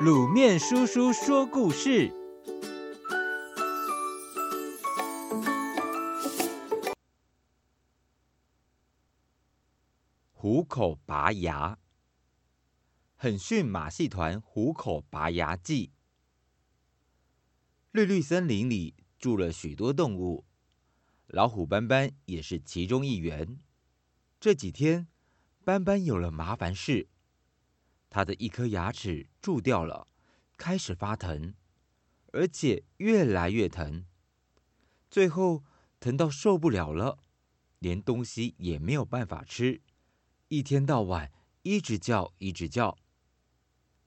卤面叔叔说故事：虎口拔牙，很训马戏团虎口拔牙记。绿绿森林里住了许多动物，老虎斑斑也是其中一员。这几天，斑斑有了麻烦事。他的一颗牙齿蛀掉了，开始发疼，而且越来越疼，最后疼到受不了了，连东西也没有办法吃，一天到晚一直叫，一直叫。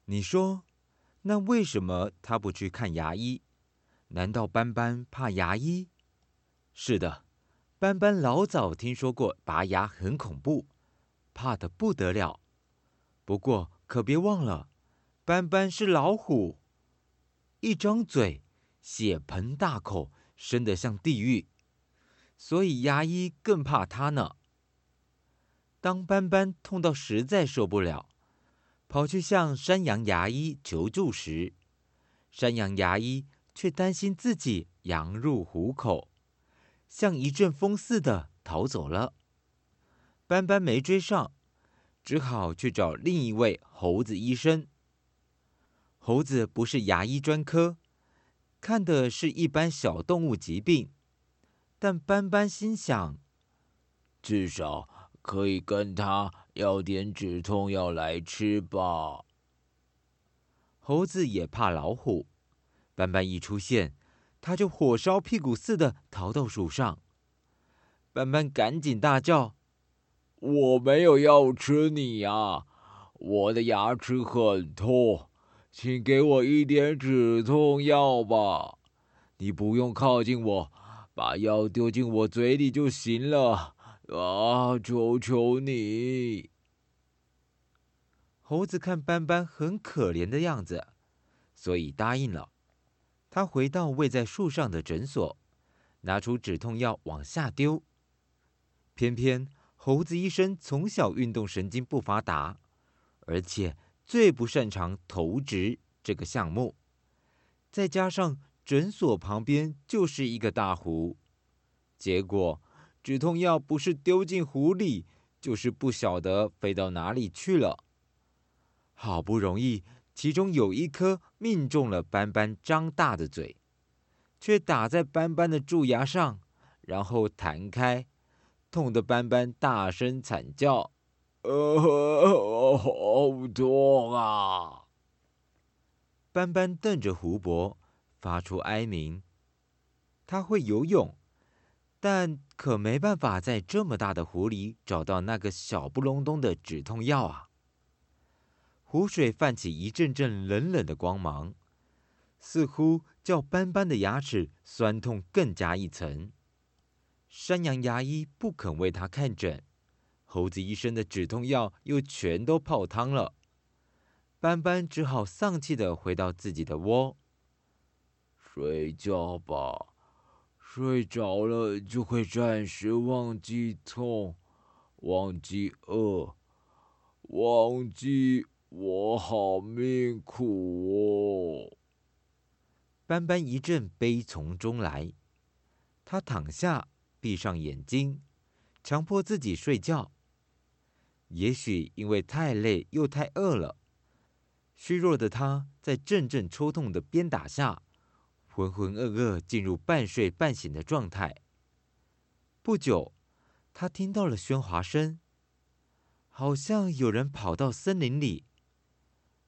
你说，那为什么他不去看牙医？难道斑斑怕牙医？是的，斑斑老早听说过拔牙很恐怖，怕得不得了。不过，可别忘了，斑斑是老虎，一张嘴，血盆大口，深得像地狱，所以牙医更怕它呢。当斑斑痛到实在受不了，跑去向山羊牙医求助时，山羊牙医却担心自己羊入虎口，像一阵风似的逃走了。斑斑没追上。只好去找另一位猴子医生。猴子不是牙医专科，看的是一般小动物疾病。但斑斑心想，至少可以跟他要点止痛药来吃吧。猴子也怕老虎，斑斑一出现，他就火烧屁股似的逃到树上。斑斑赶紧大叫。我没有要吃你呀，我的牙齿很痛，请给我一点止痛药吧。你不用靠近我，把药丢进我嘴里就行了。啊，求求你！猴子看斑斑很可怜的样子，所以答应了。他回到位在树上的诊所，拿出止痛药往下丢，偏偏。猴子医生从小运动神经不发达，而且最不擅长投掷这个项目，再加上诊所旁边就是一个大湖，结果止痛药不是丢进湖里，就是不晓得飞到哪里去了。好不容易，其中有一颗命中了斑斑张大的嘴，却打在斑斑的蛀牙上，然后弹开。痛得斑斑大声惨叫，呃，好痛啊！斑斑瞪着湖泊，发出哀鸣。他会游泳，但可没办法在这么大的湖里找到那个小不隆咚的止痛药啊！湖水泛起一阵阵冷冷的光芒，似乎叫斑斑的牙齿酸痛更加一层。山羊牙医不肯为他看诊，猴子医生的止痛药又全都泡汤了。斑斑只好丧气的回到自己的窝，睡觉吧。睡着了就会暂时忘记痛，忘记饿，忘记我好命苦哦。斑斑一阵悲从中来，他躺下。闭上眼睛，强迫自己睡觉。也许因为太累又太饿了，虚弱的他在阵阵抽痛的鞭打下，浑浑噩噩进入半睡半醒的状态。不久，他听到了喧哗声，好像有人跑到森林里。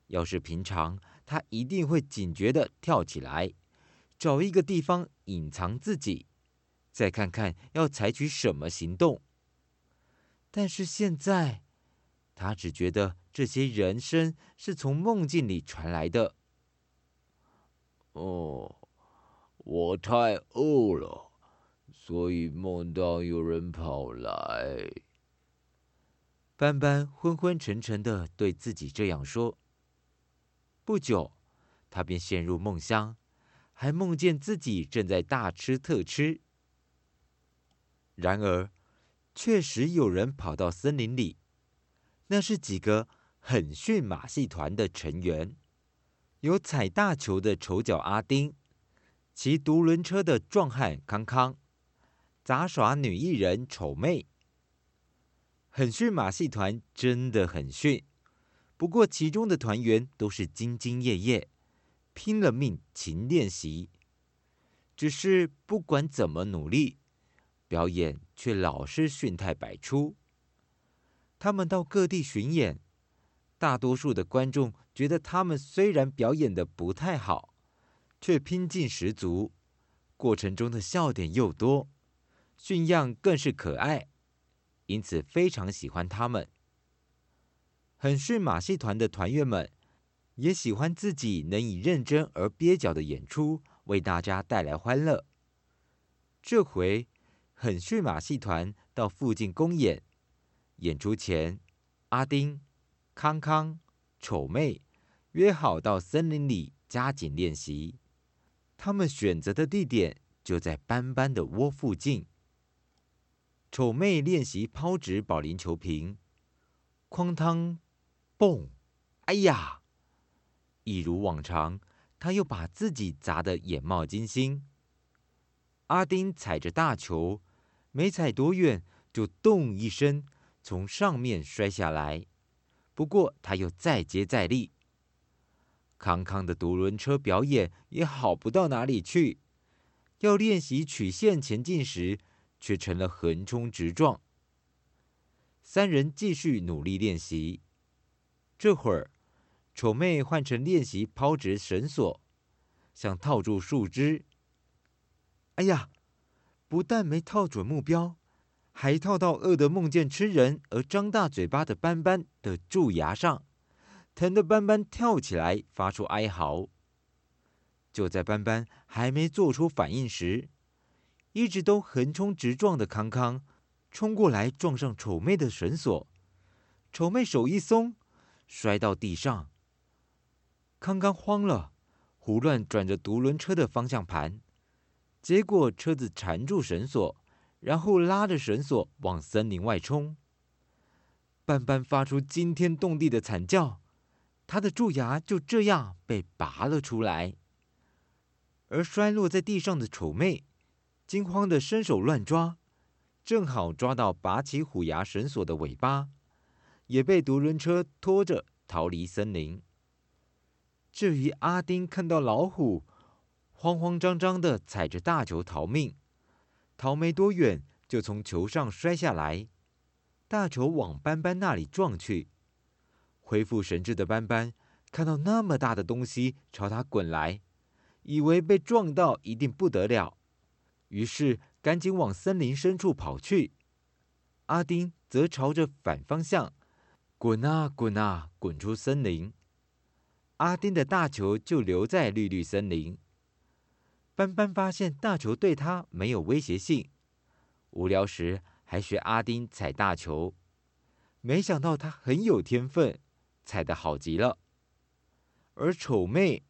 要是平常，他一定会警觉地跳起来，找一个地方隐藏自己。再看看要采取什么行动。但是现在，他只觉得这些人声是从梦境里传来的。哦，我太饿了，所以梦到有人跑来。斑斑昏昏沉沉的对自己这样说。不久，他便陷入梦乡，还梦见自己正在大吃特吃。然而，确实有人跑到森林里，那是几个狠训马戏团的成员。有踩大球的丑角阿丁，骑独轮车的壮汉康康，杂耍女艺人丑妹。很逊马戏团真的很逊，不过其中的团员都是兢兢业业，拼了命勤练习。只是不管怎么努力，表演却老是逊态百出。他们到各地巡演，大多数的观众觉得他们虽然表演的不太好，却拼劲十足，过程中的笑点又多，驯样更是可爱。因此非常喜欢他们。很逊马戏团的团员们也喜欢自己能以认真而蹩脚的演出为大家带来欢乐。这回很逊马戏团到附近公演，演出前，阿丁、康康、丑妹约好到森林里加紧练习。他们选择的地点就在斑斑的窝附近。丑妹练习抛掷保龄球瓶，哐当，蹦，哎呀！一如往常，她又把自己砸得眼冒金星。阿丁踩着大球，没踩多远，就咚一声从上面摔下来。不过他又再接再厉。康康的独轮车表演也好不到哪里去，要练习曲线前进时，却成了横冲直撞。三人继续努力练习。这会儿，丑妹换成练习抛掷绳索，想套住树枝。哎呀，不但没套准目标，还套到饿得梦见吃人而张大嘴巴的斑斑的蛀牙上，疼得斑斑跳起来，发出哀嚎。就在斑斑还没做出反应时，一直都横冲直撞的康康，冲过来撞上丑妹的绳索，丑妹手一松，摔到地上。康康慌了，胡乱转着独轮车的方向盘，结果车子缠住绳索，然后拉着绳索往森林外冲。斑斑发出惊天动地的惨叫，他的蛀牙就这样被拔了出来，而摔落在地上的丑妹。惊慌的伸手乱抓，正好抓到拔起虎牙绳索的尾巴，也被独轮车拖着逃离森林。至于阿丁看到老虎，慌慌张张的踩着大球逃命，逃没多远就从球上摔下来，大球往斑斑那里撞去。恢复神智的斑斑看到那么大的东西朝他滚来，以为被撞到一定不得了。于是赶紧往森林深处跑去，阿丁则朝着反方向滚啊滚啊滚出森林。阿丁的大球就留在绿绿森林。斑斑发现大球对他没有威胁性，无聊时还学阿丁踩大球，没想到他很有天分，踩得好极了。而丑妹、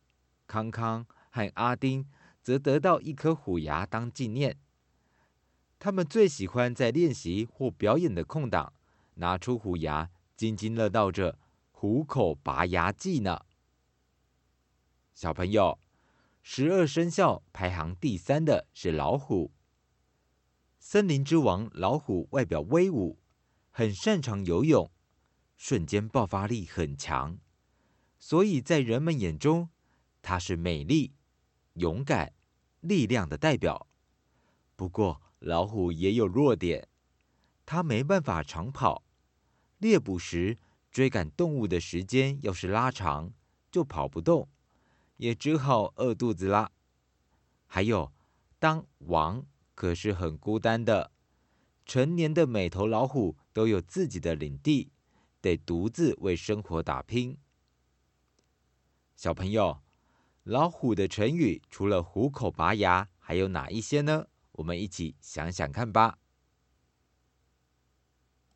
康康和阿丁。则得到一颗虎牙当纪念。他们最喜欢在练习或表演的空档，拿出虎牙，津津乐道着虎口拔牙技呢。小朋友，十二生肖排行第三的是老虎。森林之王老虎外表威武，很擅长游泳，瞬间爆发力很强，所以在人们眼中，它是美丽、勇敢。力量的代表。不过，老虎也有弱点，它没办法长跑。猎捕时，追赶动物的时间要是拉长，就跑不动，也只好饿肚子啦。还有，当王可是很孤单的。成年的每头老虎都有自己的领地，得独自为生活打拼。小朋友。老虎的成语除了虎口拔牙，还有哪一些呢？我们一起想想看吧。